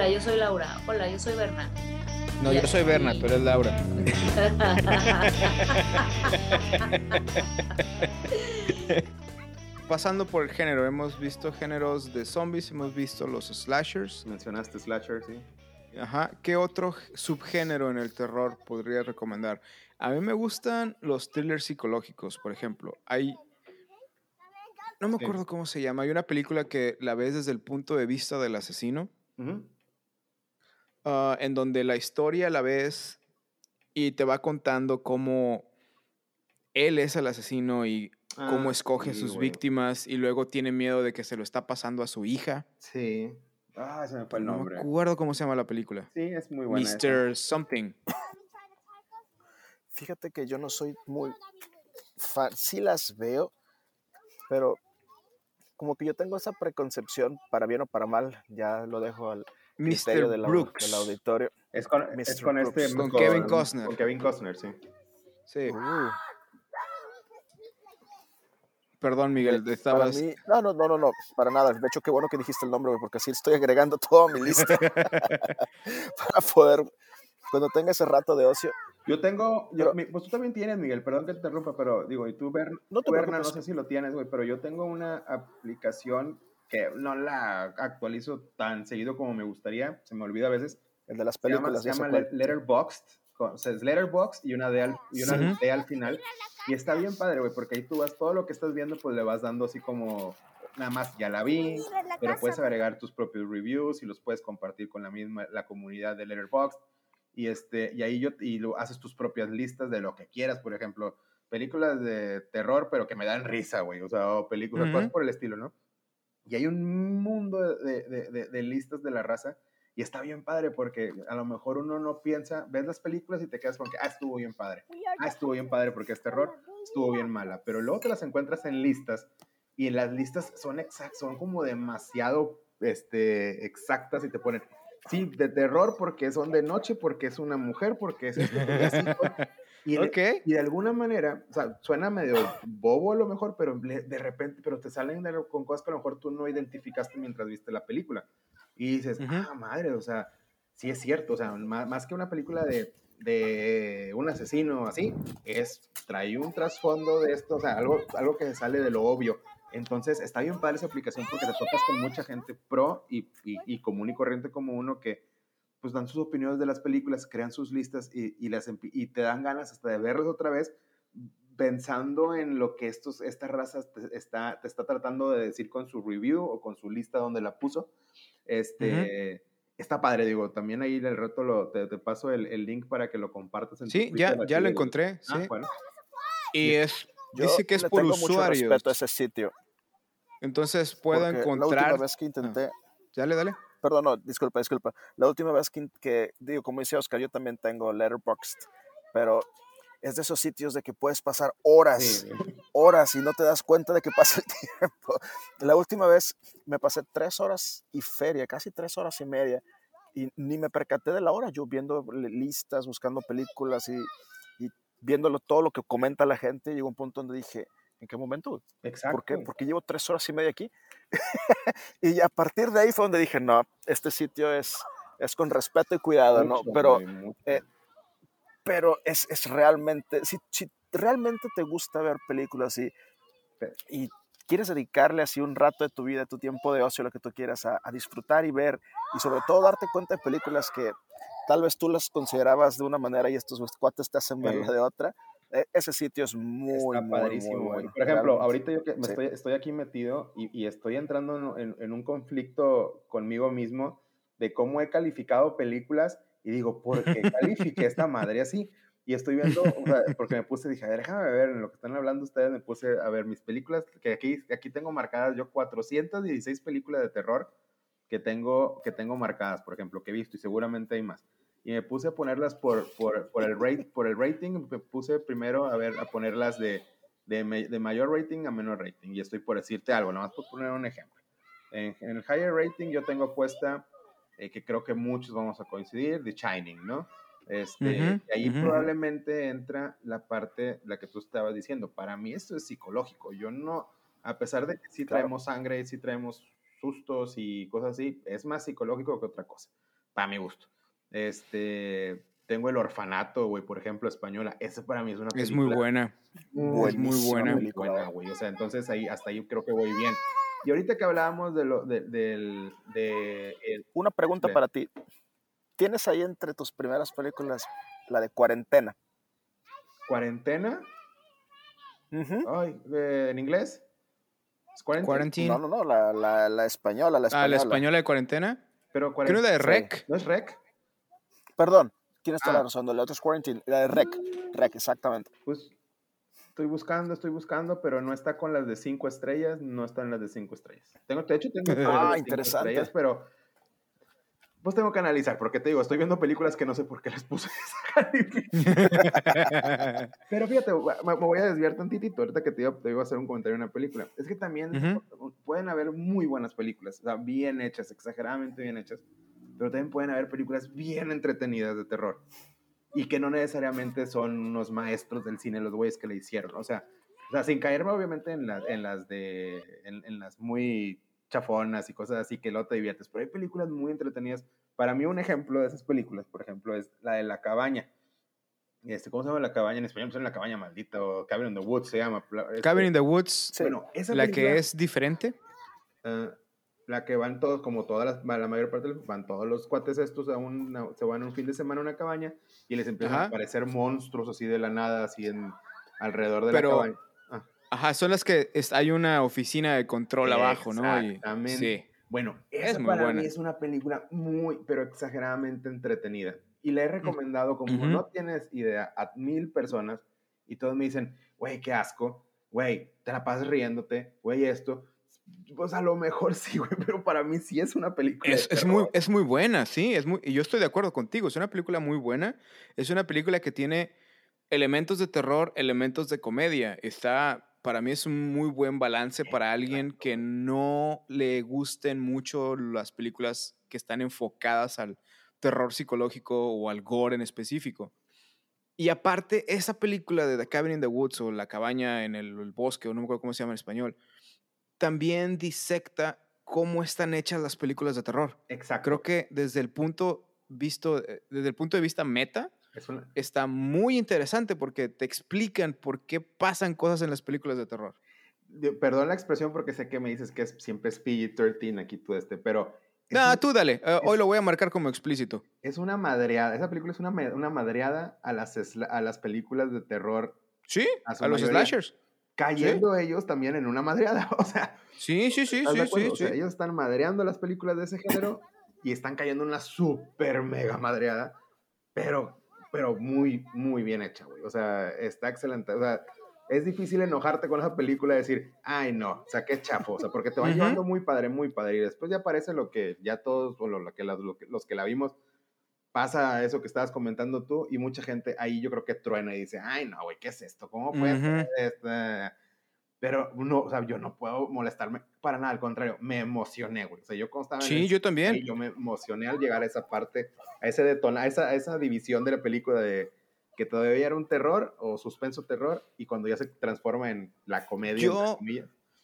Hola, yo soy Laura. Hola, yo soy Berna. No, yo soy Berna, tú eres Laura. Pasando por el género, hemos visto géneros de zombies, hemos visto los slashers. Mencionaste slasher, sí. Ajá. ¿Qué otro subgénero en el terror podría recomendar? A mí me gustan los thrillers psicológicos, por ejemplo. Hay. No me acuerdo cómo se llama. Hay una película que la ves desde el punto de vista del asesino. Ah, en donde la historia la ves y te va contando cómo él es el asesino y cómo Ah, escoge sí, sus güey. víctimas y luego tiene miedo de que se lo está pasando a su hija. Sí. Ah, se me fue el No nombre. me acuerdo cómo se llama la película. Sí, es muy buena. Mr. Something. Fíjate que yo no soy muy fan, sí las veo, pero como que yo tengo esa preconcepción, para bien o para mal, ya lo dejo al Mr. del, Brooks. del auditorio. Es con, es con este. Brooks. Con Kevin Costner. Con Kevin Costner, sí. Sí. Uh, Perdón, Miguel, estabas. mí, no, no, no, no, no, para nada. De hecho, qué bueno que dijiste el nombre, güey, porque así estoy agregando todo a mi lista para poder, cuando tenga ese rato de ocio. Yo tengo, yo- Pero- mi- pues tú también tienes, Miguel, perdón que te interrumpa, pero digo, y tú, Ber- No te tú, Berna, no sé si lo tienes, güey, pero yo tengo una aplicación que no la actualizo tan seguido como me gustaría, se me olvida a veces, El de las se llama, películas. se llama cuál. Le- Letterboxd, con- o sea, es Letterboxd y una D al, y una Ujú. D al final, y está bien padre, güey, porque ahí tú vas, todo lo que estás viendo, pues le vas dando así como, nada más, ya la vi, pero puedes agregar tus propios reviews y los puedes compartir con la misma, la comunidad de Letterboxd. Y, este, y ahí yo, y lo, haces tus propias listas de lo que quieras, por ejemplo, películas de terror, pero que me dan risa, güey, o sea, o películas, Ujú. cosas por el estilo, ¿no? Y hay un mundo de, de- de- de listas de la raza y está bien padre porque a lo mejor uno no piensa, ves las películas y te quedas con que, ah, estuvo bien padre, ah, estuvo bien padre porque es terror, estuvo bien mala, pero luego te las encuentras en listas y en las listas son exact, son como demasiado este, exactas y te ponen, sí, de terror porque son de noche, porque es una mujer, porque es esto, porque así, y, le- Ok. y de alguna manera, o sea, suena medio bobo a lo mejor, pero de repente, pero te salen de- con cosas que a lo mejor tú no identificaste mientras viste la película. Y dices, Ujú. ah, madre, o sea, sí es cierto, o sea, más, más que una película de, de un asesino así, es, trae un trasfondo de esto, o sea, algo, algo que se sale de lo obvio. Entonces, está bien padre esa aplicación porque te tocas con mucha gente pro y, y, y común y corriente como uno que pues dan sus opiniones de las películas, crean sus listas y, y las, y te dan ganas hasta de verlas otra vez pensando en lo que estos, esta raza te está, te está tratando de decir con su review o con su lista donde la puso. Este, Está padre, digo, también ahí el reto lo, te, te paso el, el link para que lo compartas en Sí, ya, ya lo encontré. Sí. Ah, bueno. Y es. Yo Dice que es por tengo mucho usuarios. respeto a ese sitio. Entonces puedo porque La encontrar. última vez que intenté, Dale, dale. Perdón, no, disculpa, disculpa. La última vez que, que, digo, como dice Oscar, yo también tengo Letterboxd, pero es de esos sitios de que puedes pasar horas, Sí, horas y no te das cuenta de que pasa el tiempo. La última vez me pasé tres horas y feria, casi tres horas y media, y ni me percaté de la hora, yo viendo li- listas, buscando películas y, y viéndolo todo lo que comenta la gente, llegó un punto donde dije, ¿en qué momento? exacto. ¿Por qué? Porque llevo tres horas y media aquí. y a partir de ahí fue donde dije, no, este sitio es, es con respeto y cuidado, ¿no? Mucho, Pero, güey, mucho. eh, pero es, es realmente, si, si realmente te gusta ver películas y, y quieres dedicarle así un rato de tu vida, tu tiempo de ocio, lo que tú quieras, a, a disfrutar y ver, y sobre todo darte cuenta de películas que tal vez tú las considerabas de una manera y estos cuates te hacen verla de otra, ese sitio es muy, Está muy, padrísimo, muy bueno. Por ejemplo, realmente. ahorita yo que me Sí. estoy, estoy aquí metido y, y estoy entrando en, en- en un conflicto conmigo mismo de cómo he calificado películas y digo, ¿por qué califiqué esta madre así? Y estoy viendo, o sea, porque me puse, dije, a ver, déjame ver, en lo que están hablando ustedes, me puse a ver mis películas, que aquí, aquí tengo marcadas yo 416 películas de terror que tengo, que tengo marcadas, por ejemplo, que he visto y seguramente hay más. Y me puse a ponerlas por, por, por, el, rate, por el rating, me puse primero a ver, a ponerlas de, de, de mayor rating a menor rating. Y estoy por decirte algo, nada más por poner un ejemplo. En, en el higher rating yo tengo puesta, eh, que creo que muchos vamos a coincidir, The Shining, ¿no? Este, Ujú, y ahí ujú. probablemente entra la parte, la que tú estabas diciendo. Para mí esto es psicológico. Yo no, a pesar de que sí Claro. traemos sangre, sí traemos sustos y cosas así, es más psicológico que otra cosa. para mi gusto. Este, tengo El Orfanato, güey, por ejemplo, española. Esa para mí es una película. Es muy buena. Muy, Es muy buena. muy buena, güey. O sea, entonces ahí, hasta ahí creo que voy bien. Y ahorita que hablábamos de lo, de, del, de el- Una pregunta para ti. ¿Tienes ahí entre tus primeras películas la de Cuarentena? cuarentena, Ujú. ay, eh, en inglés. ¿Es. No, no, no, la, la, la española, la Ah, española. la española de cuarentena. Pero Creo la de Sí. Rec. ¿No es rec? Perdón, tienes toda Ah. la razón. La otra es Quarantine, la de Rec. Rec, exactamente. Pues estoy buscando, estoy buscando, pero no está con las de cinco estrellas, no están las de cinco estrellas. Tengo, de hecho, tengo las de Ah, cinco interesante. estrellas, pero pues tengo que analizar, porque te digo, estoy viendo películas que no sé por qué les puse esa. Pero fíjate, me me voy a desviar tantitito ahorita que te iba, te iba a hacer un comentario de una película. Es que también pueden haber muy buenas películas, o sea, bien hechas, exageradamente bien hechas, pero también pueden haber películas bien entretenidas de terror y que no necesariamente son unos maestros del cine los güeyes que le hicieron. O sea, o sea sin caerme obviamente en, la- en las de en, en las muy chafonas y cosas así que luego te diviertes, pero hay películas muy entretenidas. Para mí un ejemplo de esas películas, por ejemplo, es la de La Cabaña. Este, ¿Cómo se llama La Cabaña en español? Pues La Cabaña Maldita o Cabin in the Woods se llama. Este, Cabin in the Woods. Bueno, esa la película- que es diferente. Ah, la que van todos, como todas las, la mayor parte, van todos los cuates estos, a una- se van un fin de semana a una cabaña y les empiezan Ajá. a aparecer monstruos así de la nada, así en, alrededor de Pero- la cabaña. Ah, Ajá, son las que es- hay una oficina de control abajo, ¿no? Exactamente. sí. Bueno, Es muy para buena. mí es una película muy, pero exageradamente entretenida. Y la he recomendado como no tienes idea a mil personas y todos me dicen, güey, qué asco, güey, te la pasas riéndote, güey, esto. Pues a lo mejor sí, güey, pero para mí sí es una película. Es, muy, es muy buena, sí, es muy, y yo estoy de acuerdo contigo, es una película muy buena, es una película que tiene elementos de terror, elementos de comedia, está, para mí es un muy buen balance para alguien que no le gusten mucho las películas que están enfocadas al terror psicológico o al gore en específico. Y aparte, esa película de The Cabin in the Woods o La cabaña en el, el bosque, o no me acuerdo cómo se llama en español, también disecta cómo están hechas las películas de terror. Exacto. Creo que desde el punto visto, eh, desde el punto de vista meta, Es una- está muy interesante porque te explican por qué pasan cosas en las películas de terror. Perdón la expresión porque sé que me dices que es, siempre es PG-13 aquí tú este, pero No, un- tú dale, eh, hoy lo voy a marcar como explícito. es una madreada. Esa película es una, una madreada a las, a las películas de terror, Sí, A los slashers. Cayendo ellos también en una madreada. O sea, Sí, sí, sí, ¿estás de sí, sí, O sea, sí. ellos están madreando las películas de ese género y están cayendo en una super mega madreada, pero, pero muy, muy bien hecha, güey. O sea, está excelente. O sea, es difícil enojarte con esa película y decir, ay, no, o sea, qué chafo. O sea, porque te van Ujú. llevando muy padre, muy padre. Y después ya aparece lo que ya todos, o lo, lo que, la- lo que- los que la vimos, pasa eso que estabas comentando tú y mucha gente ahí yo creo que truena y dice, ay, no, güey, ¿qué es esto? ¿Cómo puede Ujú. ser esto? Pero no, o sea, yo no puedo molestarme para nada, al contrario, me emocioné, güey. O sea, yo constaba Sí, yo también. y yo me emocioné al llegar a esa parte, a ese detona, a esa, a esa división de la película de que todavía era un terror o suspenso terror y cuando ya se transforma en la comedia. Yo-.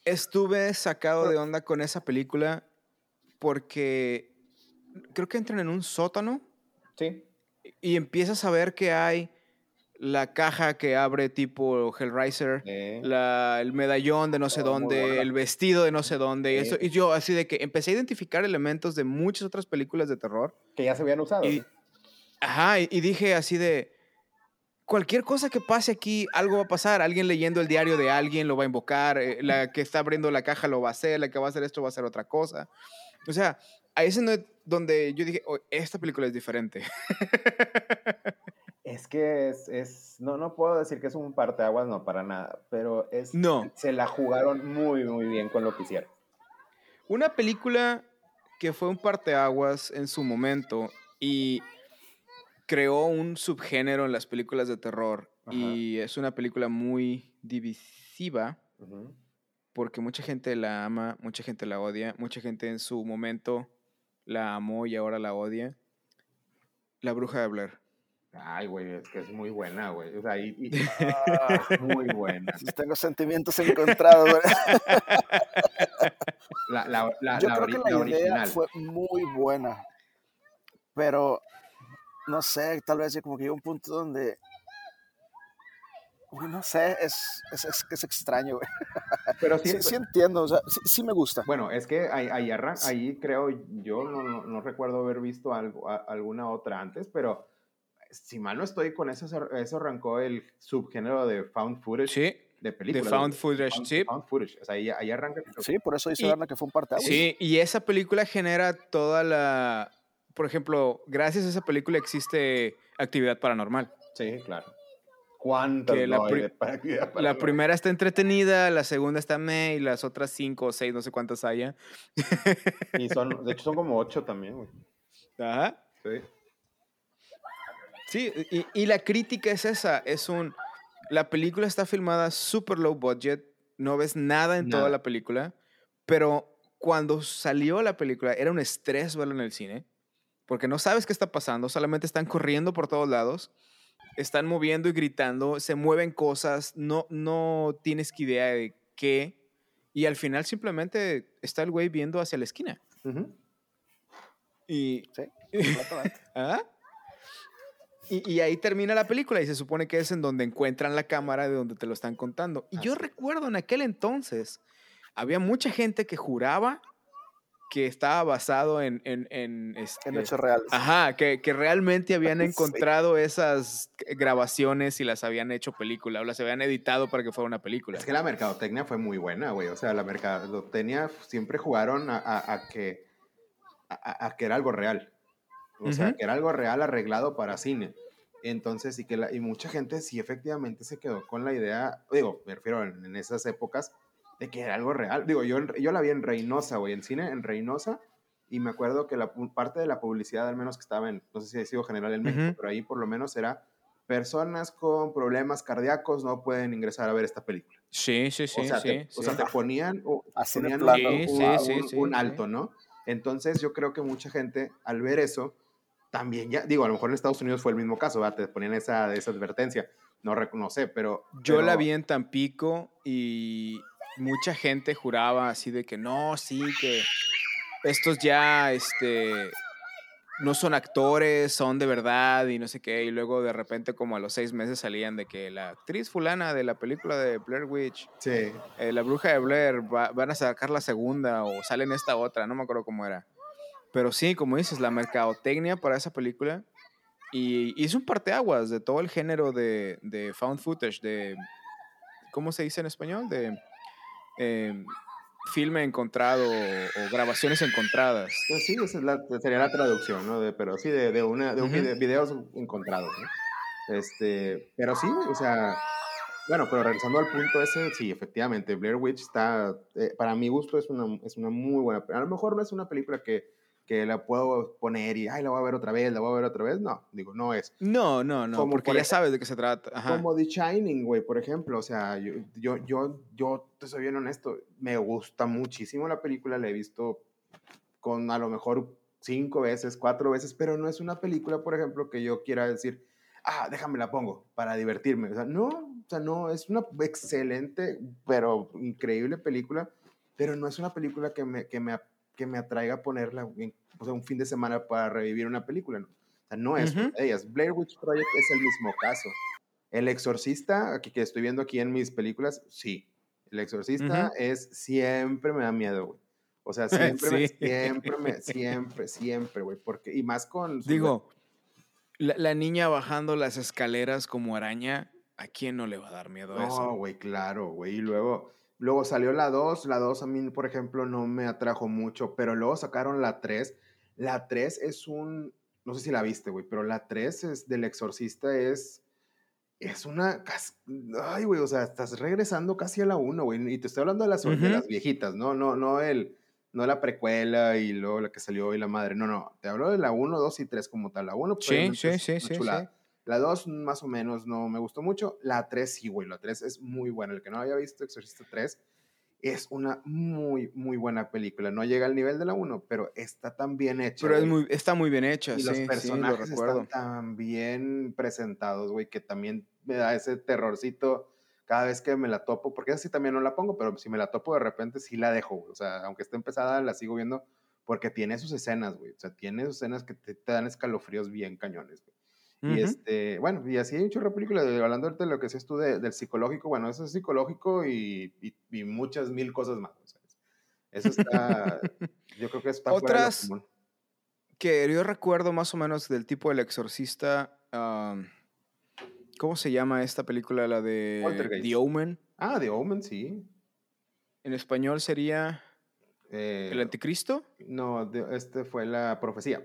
Estuve sacado de onda con esa película porque creo que entran en un sótano Sí. y empiezas a ver que hay la caja que abre tipo Hellraiser, la- el medallón de no sé Oh, dónde, el vestido de no sé dónde. Y, eso, y yo así de que empecé a identificar elementos de muchas otras películas de terror. que ya se habían usado. Y, ajá, y, y dije así de, cualquier cosa que pase aquí, algo va a pasar. Alguien leyendo el diario de alguien lo va a invocar, eh, la que está abriendo la caja lo va a hacer, la que va a hacer esto va a hacer otra cosa. O sea, ahí es donde- donde yo dije, "Oh, esta película es diferente. Es que es, es, no, no puedo decir que es un parteaguas, no, para nada, pero es, No. se la jugaron muy, muy bien con lo que hicieron. Una película que fue un parteaguas en su momento y creó un subgénero en las películas de terror. Ajá. Y es una película muy divisiva porque mucha gente la ama, mucha gente la odia, mucha gente en su momento la amó y ahora la odia. La bruja de Blair. Ay, güey, es que es muy buena, güey. O sea, y, y- ah, muy buena. Tengo sentimientos encontrados. güey. La, la, la, Yo la creo ori- que la la idea original. fue muy buena, pero no sé, tal vez como que llega un punto donde no sé, es, es, es, es extraño, güey. Pero sí, sí, entiendo, o sea, sí, me gusta. Bueno, es que ahí, ahí, ahí creo, yo no, no, no, recuerdo haber visto algo, alguna otra antes, pero si mal no estoy con eso, eso arrancó el subgénero de found footage. Sí. De películas. De found footage, sí. Found footage. O sea, ahí, ahí arranca. Sí, por eso dice Berna que fue un parte Sí, y esa película genera toda la. Por ejemplo, gracias a esa película existe actividad paranormal. Sí, claro. ¿Cuántas la, la primera está entretenida, la segunda está me y las otras cinco o seis, no sé cuántas haya. y son, de hecho, son como ocho también, güey. Ajá. Sí. Sí, y, y, la crítica es esa, es un... La película está filmada super low budget, no ves nada en toda la película, pero cuando salió la película era un estrés verla en el cine, porque no sabes qué está pasando, solamente están corriendo por todos lados, están moviendo y gritando, se mueven cosas, no, no tienes que idea de qué, y al final simplemente está el güey viendo hacia la esquina. Y... Sí, ¿Ah? Y, ahí termina la película y se supone que es en donde encuentran la cámara de donde te lo están contando. Y yo recuerdo en aquel entonces, había mucha gente que juraba que estaba basado en... En, en, este, hechos reales. Ajá, que, que realmente habían encontrado esas grabaciones y las habían hecho película o las habían editado para que fuera una película. Es que la mercadotecnia fue muy buena, güey. O sea, la mercadotecnia siempre jugaron a, a, que, a, a que era algo real. O sea, que era algo real arreglado para cine. Entonces, y que la, y mucha gente sí efectivamente se quedó con la idea, digo, me refiero en, esas épocas, de que era algo real. Digo, yo, yo la vi en Reynosa, güey, en cine en Reynosa, y me acuerdo que la parte de la publicidad, al menos que estaba en, no sé si ha sido general en México, pero ahí por lo menos era personas con problemas cardíacos no pueden ingresar a ver esta película. Sí, sí, sí. O sea, sí, te, O sea te ponían, Así ponían un, un, alto, ¿no? Entonces yo creo que mucha gente al ver eso también ya, digo, a lo mejor en Estados Unidos fue el mismo caso, ¿verdad? te ponían esa, esa advertencia, no reconoce, pero... Yo la vi en Tampico y mucha gente juraba así de que no, sí, que estos ya, este, no son actores, son de verdad y no sé qué, y luego de repente como a los seis meses salían de que la actriz fulana de la película de Blair Witch, sí. Eh, la bruja de Blair, van a sacar la segunda o salen esta otra, no me acuerdo cómo era. Pero sí, como dices, la mercadotecnia para esa película y, es un parteaguas de todo el género de, de, found footage, de, ¿cómo se dice en español? De eh, filme encontrado o, grabaciones encontradas. Pues sí, esa sería la traducción, ¿no? De, pero sí, de, de, una, de un videos encontrados, ¿no? Este, pero sí, o sea, bueno, pero regresando al punto ese, sí, efectivamente, Blair Witch está, eh, para mi gusto es una, es una muy buena, a lo mejor no es una película que que la puedo poner y, ay, la voy a ver otra vez, la voy a ver otra vez. No, digo, no es. No, no, no, porque ya sabes de qué se trata. Como The Shining, güey, por ejemplo. O sea, yo, yo, yo, yo te soy bien honesto, me gusta muchísimo la película, la he visto con a lo mejor cinco veces, cuatro veces, pero no es una película, por ejemplo, que yo quiera decir, ah, déjame la pongo para divertirme. O sea, no, o sea, no, es una excelente, pero increíble película, pero no es una película que me, que me que me atraiga a ponerla o sea, un fin de semana para revivir una película. ¿no? O sea, no es de ellas. Blair Witch Project es el mismo caso. El Exorcista, aquí que estoy viendo aquí en mis películas, sí. El Exorcista es siempre me da miedo, güey. O sea, siempre, me, siempre, me, siempre, siempre, güey. Porque, y más con. Digo, la, la, niña bajando las escaleras como araña, ¿a quién no le va a dar miedo a eso? No, güey, claro, güey. Y luego, Luego salió la 2, la 2 a mí, por ejemplo, no me atrajo mucho, pero luego sacaron la 3. La 3 es un, no sé si la viste, güey, pero la 3 es del exorcista es, es una, ay, güey, o sea, estás regresando casi a la 1, güey, y te estoy hablando de las, de las viejitas, no, no, no el, no la precuela y luego la que salió y la madre, no, no, te hablo de la 1, 2 y 3 como tal, la 1 pues, sí, sí, sí, sí, sí. La 2 más o menos no me gustó mucho. La 3 sí, güey. La 3 es muy buena. El que no haya visto Exorcista 3 es una muy, muy buena película. No llega al nivel de la 1, pero está tan bien hecha. Pero es muy, está muy bien hecha, y sí, los personajes sí, lo están tan bien presentados, güey, que también me da ese terrorcito cada vez que me la topo, porque así también no la pongo, pero si me la topo de repente sí la dejo, güey. O sea, aunque esté empezada, la sigo viendo porque tiene sus escenas, güey. O sea, tiene sus escenas que te, te dan escalofríos bien cañones, güey. Y Ujú. este, bueno, y así hay un chorro de películas, hablando de lo que decías tú de- del psicológico, bueno, eso es psicológico y, y, y muchas mil cosas más. sea, eso está, yo creo que está fuera de lo Otras-. Que yo recuerdo más o menos del tipo El Exorcista. am, ¿Cómo se llama esta película? La de. The Omen. Ah, The Omen, sí. En español sería Eh, El Anticristo. no, de- este fue la profecía.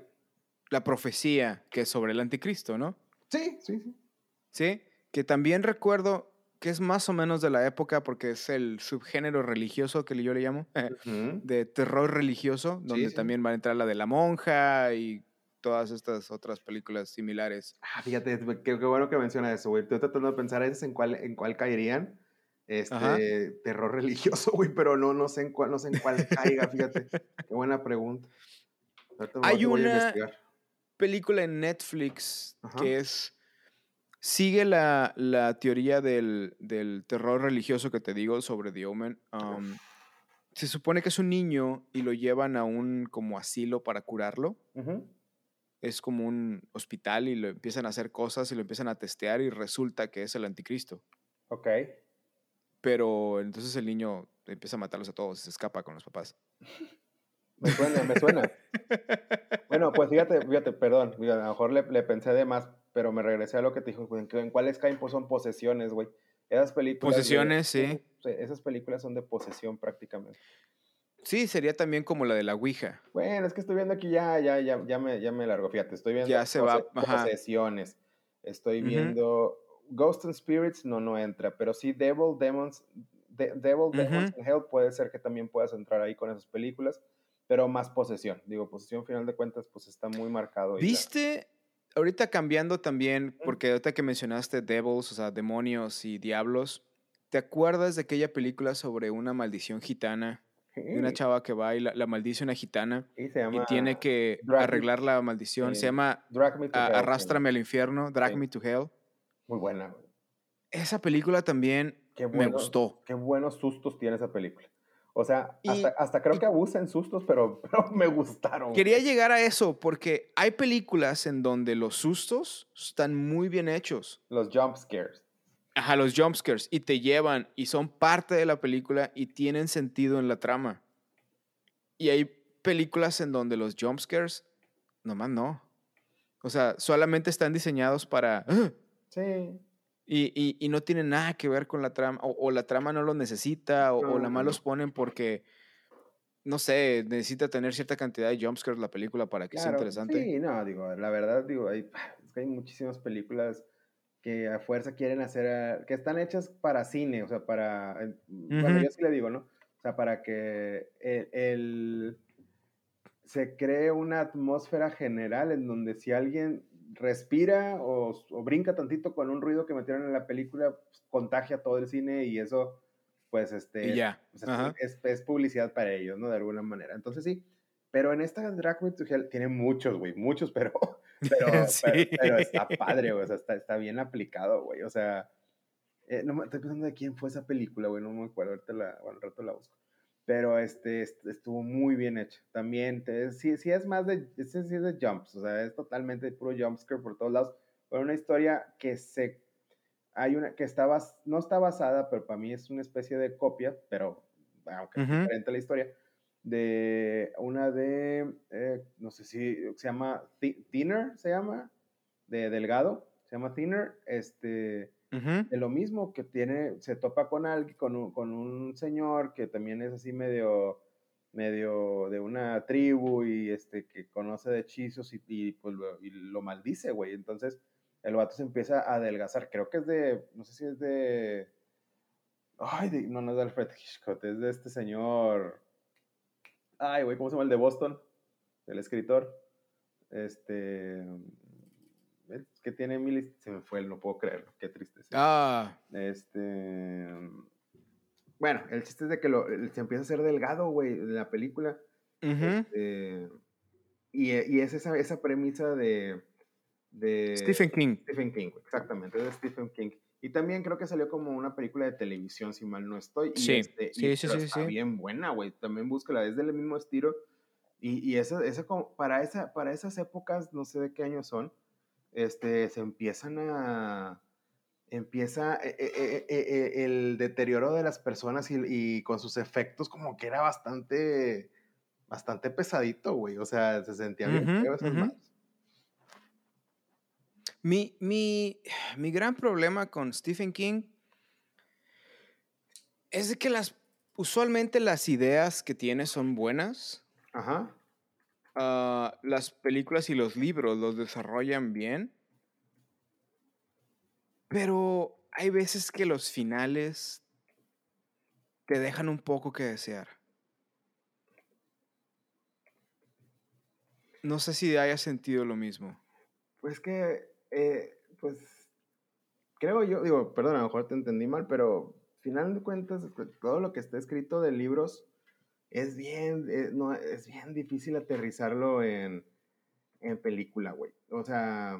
La profecía, que es sobre el Anticristo, ¿no? Sí, sí, sí. Sí. Que también recuerdo que es más o menos de la época porque es el subgénero religioso que yo le llamo. De terror religioso, donde sí. también va a entrar la de la monja y todas estas otras películas similares. Ah, fíjate, qué, qué bueno que menciona eso, güey. Estoy tratando de pensar a veces en cuál, en cuál caerían. Este, Ajá. terror religioso, güey, pero no, no sé en cuál, no sé en cuál caiga, fíjate. Qué buena pregunta. Hay a una- investigar. Película en Netflix Ajá. que es... Sigue la, la teoría del, del terror religioso que te digo sobre The Omen. Um, se supone que es un niño y lo llevan a un como asilo para curarlo. Ujú. Es como un hospital y lo empiezan a hacer cosas y lo empiezan a testear y resulta que es el anticristo. Ok. Pero entonces el niño empieza a matarlos a todos y se escapa con los papás. Me suena, me suena. Bueno, pues fíjate, fíjate, perdón, a lo mejor le, le pensé de más, pero me regresé a lo que te dijo, en, en cuáles caen, pues son posesiones, güey. Esas películas. de- Posesiones, sí. Esas películas son de posesión prácticamente. Sí, sería también como la de la Ouija. Bueno, es que estoy viendo aquí ya, ya, ya, ya me, ya me largo. Fíjate, estoy viendo Ya se va, ajá. posesiones. Estoy viendo Ghost and Spirits, no, no entra, pero sí Devil, Demons, De- Devil, Demons and Hell puede ser que también puedas entrar ahí con esas películas, pero más posesión. Digo, posesión, final de cuentas, pues está muy marcado. ¿Viste? Ahorita cambiando también, porque ahorita que mencionaste devils, o sea, demonios y diablos, ¿te acuerdas de aquella película sobre una maldición gitana? De una Sí, chava que va y la, la maldice una gitana y se llama y tiene que Me- arreglar la maldición. eh, Se llama Me a- Hell, Arrástrame al infierno, Drag Sí. Me to Hell. Muy buena. Esa película también me gustó. Qué buenos sustos tiene esa película. O sea, Y- hasta, creo y- que abusa en sustos, pero, pero me gustaron. Quería llegar a eso porque hay películas en donde los sustos están muy bien hechos. Los jump scares. Ajá, los jumpscares y te llevan y son parte de la película y tienen sentido en la trama. Y hay películas en donde los jumpscares, nomás no. O sea, solamente están diseñados para... "Ah", Sí. Y, y- y no tienen nada que ver con la trama, o, o la trama no lo necesita, o, la no, más no. los ponen porque, no sé, necesita tener cierta cantidad de jumpscares la película para que sea interesante. Sí, no, digo, la verdad, digo, hay, es que hay muchísimas películas que a fuerza quieren hacer, a- que están hechas para cine, o sea, para, eh, bueno, Ujú. yo sí le digo, ¿no? O sea, para que el, el- se cree una atmósfera general en donde si alguien respira o, o brinca tantito con un ruido que metieron en la película, pues, contagia todo el cine y eso, pues, este, Y ya. pues, es, es- es publicidad para ellos, ¿no? De alguna manera. Entonces sí, pero en esta Drag Me to Hell tiene muchos, güey, muchos, pero, pero, Sí. pero, pero está padre, güey, o sea, está, está bien aplicado, güey, o sea, eh, no me- estoy pensando de quién fue esa película, güey, no me acuerdo, ahorita la, bueno, al rato la busco. Pero este, est- estuvo muy bien hecho. También, te- sí, sí es más de, ese sí es de jumps, o sea, es totalmente puro jumpscare por todos lados. Pero una historia que se, hay una, que está, bas- no está basada, pero para mí es una especie de copia, pero aunque es Ujú. diferente la historia, de una de, eh, no sé si se llama Thi- Thinner, se llama, de Delgado, se llama Thinner, este, De lo mismo que tiene, se topa con alguien, con un, con un señor que también es así medio, medio de una tribu y este, que conoce de hechizos y, y, pues lo, y lo maldice, güey. Entonces el vato se empieza a adelgazar. Creo que es de, no sé si es de, ay, de- no, no es de Alfred Hitchcock, es de este señor, ay, güey, ¿cómo se llama el de Boston? El escritor. Este. Que tiene mil, se me fue, no puedo creerlo, qué tristeza. Ah, Este. Bueno, el chiste es de que lo, se empieza a hacer delgado, güey, en la película. ujú. Este, y, y es esa, esa premisa de, de. Stephen King. Stephen King, exactamente, es de Stephen King. Y también creo que salió como una película de televisión, si mal no estoy. Y Sí, este, y- sí, sí, sí, está sí. bien buena, güey. También búscala, es del mismo estilo. Y, y eso como, para, esa, para esas épocas, no sé de qué años son, este, se empiezan a, empieza eh, eh, eh, el deterioro de las personas y, y, con sus efectos como que era bastante, bastante pesadito, güey. O sea, se sentía bien uh -huh, uh -huh. mi, mi, mi gran problema con Stephen King es de que las, usualmente las ideas que tiene son buenas. Ajá. Uh, las películas y los libros los desarrollan bien. Pero hay veces que los finales te dejan un poco que desear. No sé si haya sentido lo mismo. Pues que, eh, pues, creo yo, digo, perdón, a lo mejor te entendí mal, pero final de cuentas, todo lo que está escrito de libros es bien, es, eh, no, es bien difícil aterrizarlo en, en película, güey. O sea...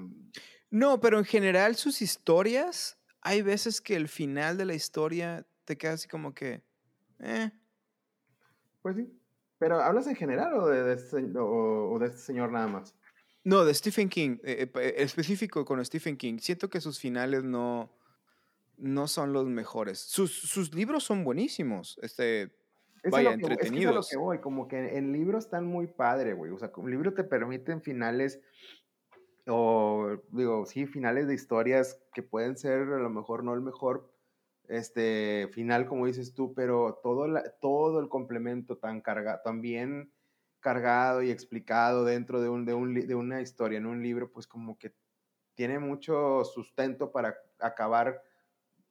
No, pero en general sus historias, hay veces que el final de la historia te queda así como que... Eh. Pues sí. Pero ¿hablas en general o de, de, este, o, o de este señor nada más? No, de Stephen King, eh, eh, específico con Stephen King. Siento que sus finales no, no son los mejores. Sus, sus libros son buenísimos. Este, es vaya, lo que, entretenidos. Es, que es lo que voy, como que en libros están muy padre, güey. O sea, un libro te permiten finales, o digo, sí, finales de historias que pueden ser a lo mejor no el mejor este final, como dices tú, pero todo, la, todo el complemento tan, carga, tan bien cargado y explicado dentro de, un, de, un, de una historia, en un libro, pues como que tiene mucho sustento para acabar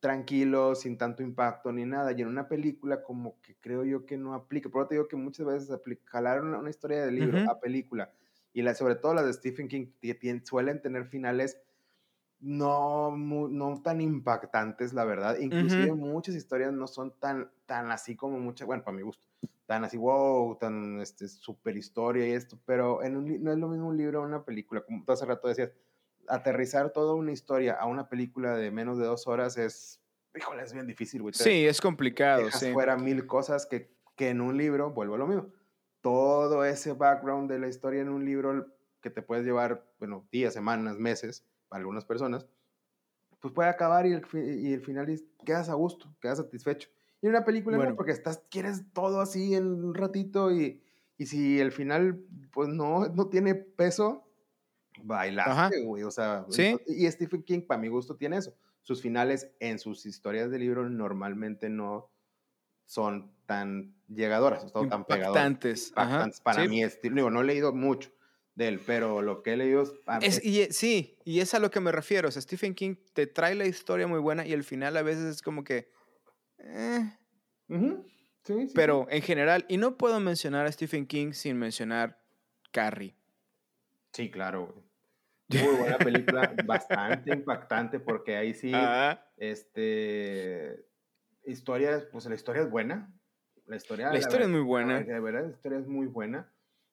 tranquilo, sin tanto impacto ni nada. Y en una película como que creo yo que no aplica. Por eso te digo que muchas veces aplica, jalar una, una, historia de libro uh -huh. a película. Y la, sobre todo las de Stephen King que suelen tener finales no, no tan impactantes, la verdad. Inclusive uh -huh. muchas historias no son tan, tan así como muchas, bueno, para mi gusto, tan así, wow, tan este, super historia y esto, pero en un, no es lo mismo un libro o una película, como tú hace rato decías, aterrizar toda una historia a una película de menos de dos horas es, híjole, es bien difícil, güey. Sí, es complicado, sí. fuera mil cosas que, que en un libro, vuelvo a lo mismo, todo ese background de la historia en un libro que te puedes llevar, bueno, días, semanas, meses, para algunas personas, pues puede acabar y el, y el final quedas a gusto, quedas satisfecho. Y en una película bueno. no, porque estás, quieres todo así en un ratito y, y si el final, pues no, no tiene peso, bailaste, güey. O sea, ¿Sí? y Stephen King, para mi gusto, tiene eso. Sus finales en sus historias de libro normalmente no son tan llegadoras, son tan pegadoras. Impactantes. Para sí. mí, es, digo, no he leído mucho de él, pero lo que he leído es, es, y, sí, y es a lo que me refiero. O sea, Stephen King te trae la historia muy buena y el final a veces es como que. Eh. Uh -huh. sí, sí, pero en general, y no puedo mencionar a Stephen King sin mencionar Carrie. Sí, claro. Muy buena película, bastante impactante porque ahí sí, Ajá. este, historia, pues la historia es buena. La historia, la historia la, es muy buena. De verdad, la historia es muy buena.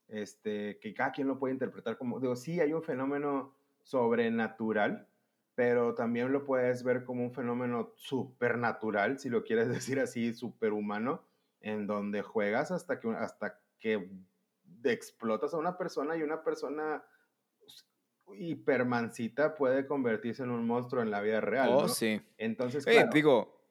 Este, que cada quien lo puede interpretar como, digo, sí hay un fenómeno sobrenatural, pero también lo puedes ver como un fenómeno supernatural, si lo quieres decir así, superhumano, en donde juegas hasta que, hasta que explotas a una persona y una persona hipermancita puede convertirse en un monstruo en la vida real. Oh, ¿no? sí. Entonces, hey, claro, digo,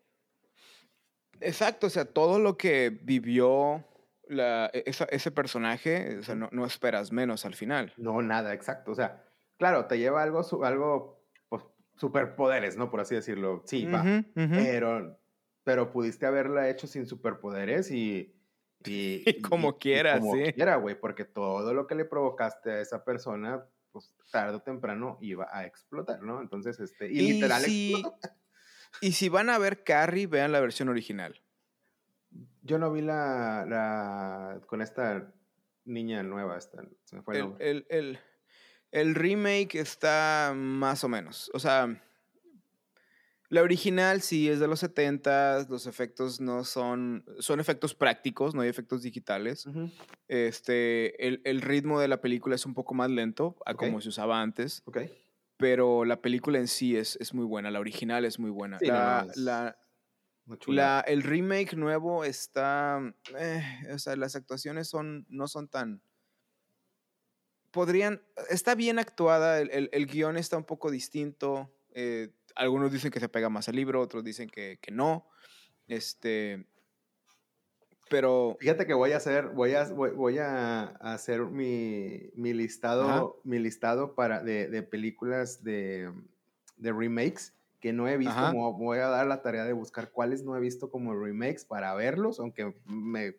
exacto, o sea, todo lo que vivió la, e, esa, ese personaje, o sea, no, no, esperas menos al final. No, nada, exacto. O sea, claro, te lleva algo, algo pues, superpoderes, ¿no? Por así decirlo. Sí, uh -huh, va. Uh -huh. Pero, pero pudiste haberla hecho sin superpoderes y... Y, y como y, quieras, y como sí. quiera, güey, porque todo lo que le provocaste a esa persona, pues tarde o temprano iba a explotar, ¿no? Entonces, este, y, literal si, explotó. Y si van a ver Carrie, vean la versión original. Yo no vi la, la con esta niña nueva, esta, se me fue el, el, el, el, el remake está más o menos, o sea, la original sí es de los 70, los efectos no son, son efectos prácticos, no hay efectos digitales. Uh -huh. este, el, el, ritmo de la película es un poco más lento a okay. como se usaba antes. Okay. Pero la película en sí es, es muy buena, la original es muy buena. Sí, la, no, es la, la, el remake nuevo está, eh, o sea, las actuaciones son, no son tan, podrían, está bien actuada, el, el, el guion está un poco distinto, eh, algunos dicen que se pega más al libro, otros dicen que, que no, este, pero... Fíjate que voy a hacer, voy a, voy, voy a hacer mi, mi listado, mi listado para, de, de películas de, de, remakes que no he visto, como voy a dar la tarea de buscar cuáles no he visto como remakes para verlos, aunque me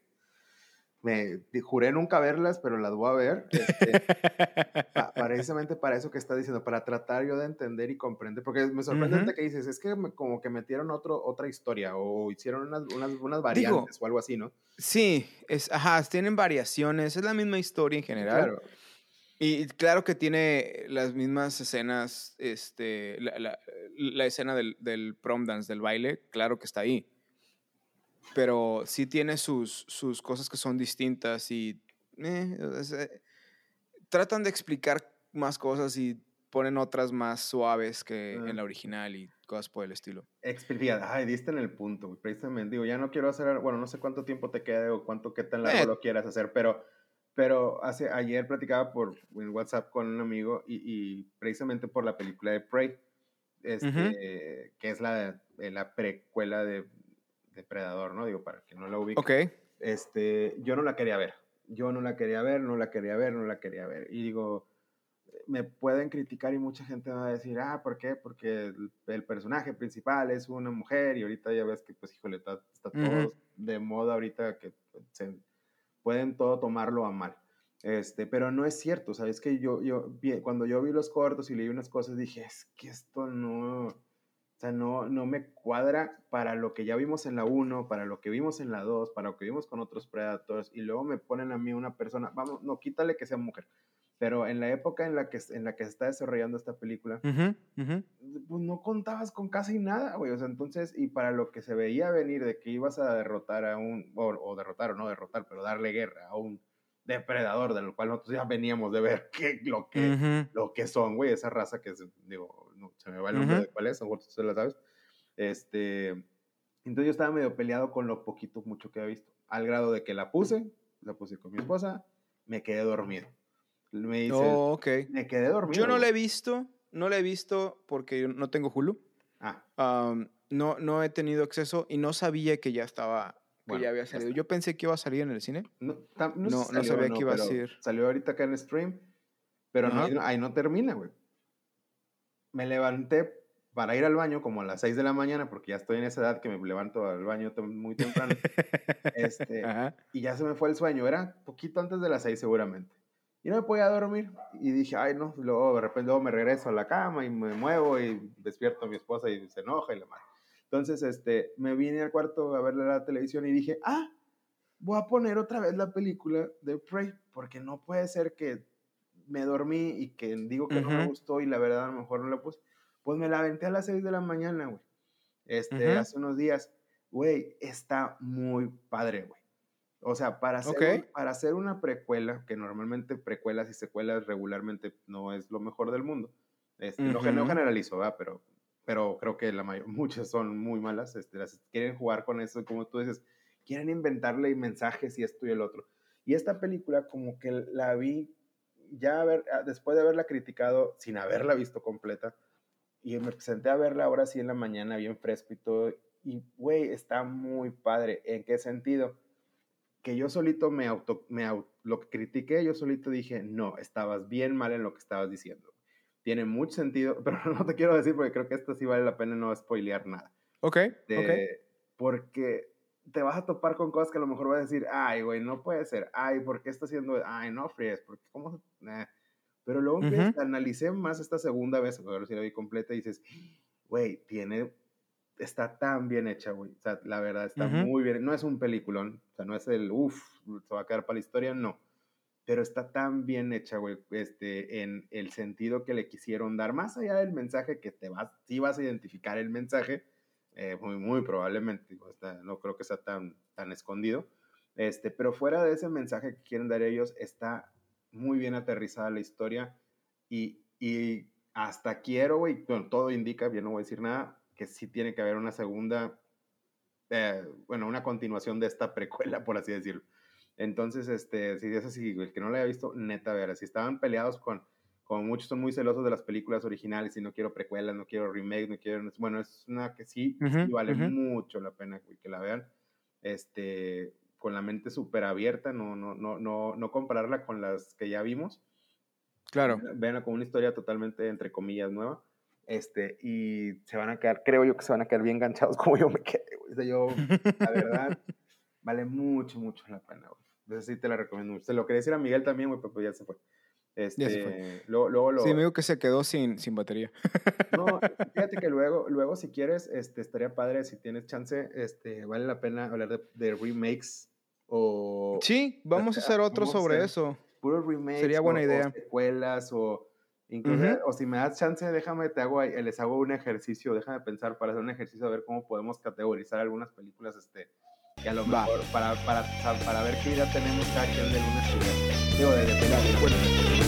me juré nunca verlas, pero las voy a ver. Este, precisamente para eso que está diciendo, para tratar yo de entender y comprender, porque me sorprende que dices, es que como que metieron otro, otra historia o hicieron unas, unas, unas variantes o algo así, ¿no? Sí, es, ajá, tienen variaciones, es la misma historia en general. Claro. Y claro que tiene las mismas escenas, este, la, la, la escena del, del prom dance, del baile, claro que está ahí pero sí tiene sus, sus cosas que son distintas y eh, eh, tratan de explicar más cosas y ponen otras más suaves que en la original y cosas por el estilo. Explica, ay, diste en el punto, precisamente. Digo, ya no quiero hacer, bueno, no sé cuánto tiempo te quede o cuánto, qué tan largo eh. lo quieras hacer, pero, pero hace, ayer platicaba por en WhatsApp con un amigo y, y precisamente por la película de Prey, este, que es la, la precuela de, Depredador, ¿no? Digo, para que no la ubique. Ok. Este, yo no la quería ver. Yo no la quería ver, no la quería ver, no la quería ver. Y digo, me pueden criticar y mucha gente va a decir, ah, ¿por qué? Porque el, personaje principal es una mujer y ahorita ya ves que, pues, híjole, está, todo de moda ahorita que se, pueden todo tomarlo a mal. Este, pero no es cierto, ¿sabes? Que yo, yo, cuando yo vi los cortos y leí unas cosas, dije, es que esto no, o sea, no, no me cuadra para lo que ya vimos en la 1, para lo que vimos en la 2, para lo que vimos con otros Predators, y luego me ponen a mí una persona, vamos, no, quítale que sea mujer, pero en la época en la que, en la que se está desarrollando esta película, pues no contabas con casi nada, güey, o sea, entonces, y para lo que se veía venir de que ibas a derrotar a un, o, derrotar o no derrotar, pero darle guerra a un depredador, de lo cual nosotros ya veníamos de ver que, lo, que, lo que son, güey, esa raza que, es, digo, no, se me va el nombre de cuál es, lo tú la sabes. Este, entonces yo estaba medio peleado con lo poquito, mucho que había visto, al grado de que la puse, la puse con mi esposa, me quedé dormido. Me dice, oh, ok. Me quedé dormido. Yo no la he visto, no la he visto porque yo no tengo Hulu. Ah. no, no he tenido acceso y no sabía que ya estaba, que ya había salido. Yo pensé que iba a salir en el cine. No, no, sabía que iba a salir. Salió ahorita acá en stream, pero ahí no termina, güey me levanté para ir al baño como a las 6 de la mañana, porque ya estoy en esa edad que me levanto al baño muy temprano. este, y ya se me fue el sueño, era poquito antes de las 6 seguramente. Y no me podía dormir. Y dije, ay, no, luego de repente luego me regreso a la cama y me muevo y despierto a mi esposa y se enoja y la madre. Entonces, este, me vine al cuarto a ver la televisión y dije, ah, voy a poner otra vez la película de Prey, porque no puede ser que me dormí y que digo que no me gustó y la verdad a lo mejor no la puse, pues me la aventé a las 6 de la mañana, güey. Este, hace unos días, güey, está muy padre, güey. O sea, para hacer, para hacer una precuela, que normalmente precuelas y secuelas regularmente no es lo mejor del mundo, este, no, generalizo, ¿verdad? Pero, pero creo que la mayor, muchas son muy malas, este, las quieren jugar con eso, como tú dices, quieren inventarle mensajes y esto y el otro. Y esta película como que la vi ya ver, ah, después de haberla criticado sin haberla visto completa, y me presenté a verla ahora sí en la mañana, bien fresco y todo, y güey, está muy padre. ¿En qué sentido? Que yo solito me auto, me lo que critiqué, yo solito dije, no, estabas bien mal en lo que estabas diciendo. Tiene mucho sentido, pero no te quiero decir porque creo que esto sí vale la pena no spoilear nada. Ok, de, Porque te vas a topar con cosas que a lo mejor vas a decir, ay, güey, no puede ser, ay, ¿por qué está haciendo, ay, no fríes, porque cómo, pero luego uh analicé más esta segunda vez, ver si la vi completa y dices, güey, tiene, está tan bien hecha, güey, o sea, la verdad está muy bien, no es un peliculón, o sea, no es el, uff, se va a quedar para la historia, no, pero está tan bien hecha, güey, este, en el sentido que le quisieron dar, más allá del mensaje que te vas, sí vas a identificar el mensaje, eh, muy, muy probablemente, no creo que sea tan, tan escondido, este, pero fuera de ese mensaje que quieren dar ellos, está muy bien aterrizada la historia y, y hasta quiero, güey, bueno, todo indica, yo no voy a decir nada, que sí tiene que haber una segunda, eh, bueno, una continuación de esta precuela, por así decirlo. Entonces, este, si es así, el que no la haya visto, neta, ver, si estaban peleados con, como muchos son muy celosos de las películas originales y no quiero precuelas, no quiero remake, no quiero, bueno, es una que sí, sí vale mucho la pena que la vean, este, con la mente súper abierta, no, no, no, no, no compararla con las que ya vimos. Claro. Veanla con una historia totalmente, entre comillas, nueva. Este, y se van a quedar, creo yo que se van a quedar bien enganchados como yo me quedé, O sea, yo, la verdad, vale mucho, mucho la pena, güey. Entonces sí te la recomiendo. Se lo quería decir a Miguel también, güey, pero pues ya se fue. Este, Luego, luego lo... Sí, me dijo que se quedó sin, sin batería. No, fíjate que luego, luego si quieres, este, estaría padre, si tienes chance, este, vale la pena hablar de, de remakes o... Sí, vamos a hacer otro sobre eso. Puro remakes. Sería buena idea. O secuelas o... Incluso, o si me das chance, déjame, te hago, les hago un ejercicio, déjame pensar para hacer un ejercicio a ver cómo podemos categorizar algunas películas, este, que a lo mejor, para, para, para, ver qué idea tenemos cada quien de lunes a Digo, de, de,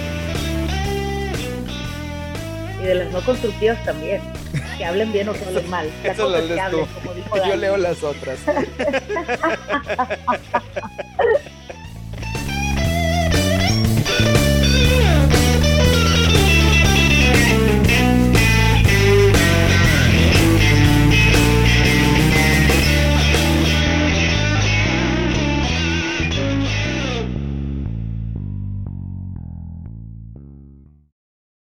Y de las no constructivas también. Que hablen bien o que hablen mal. Eso lo lees tú. Yo leo las otras.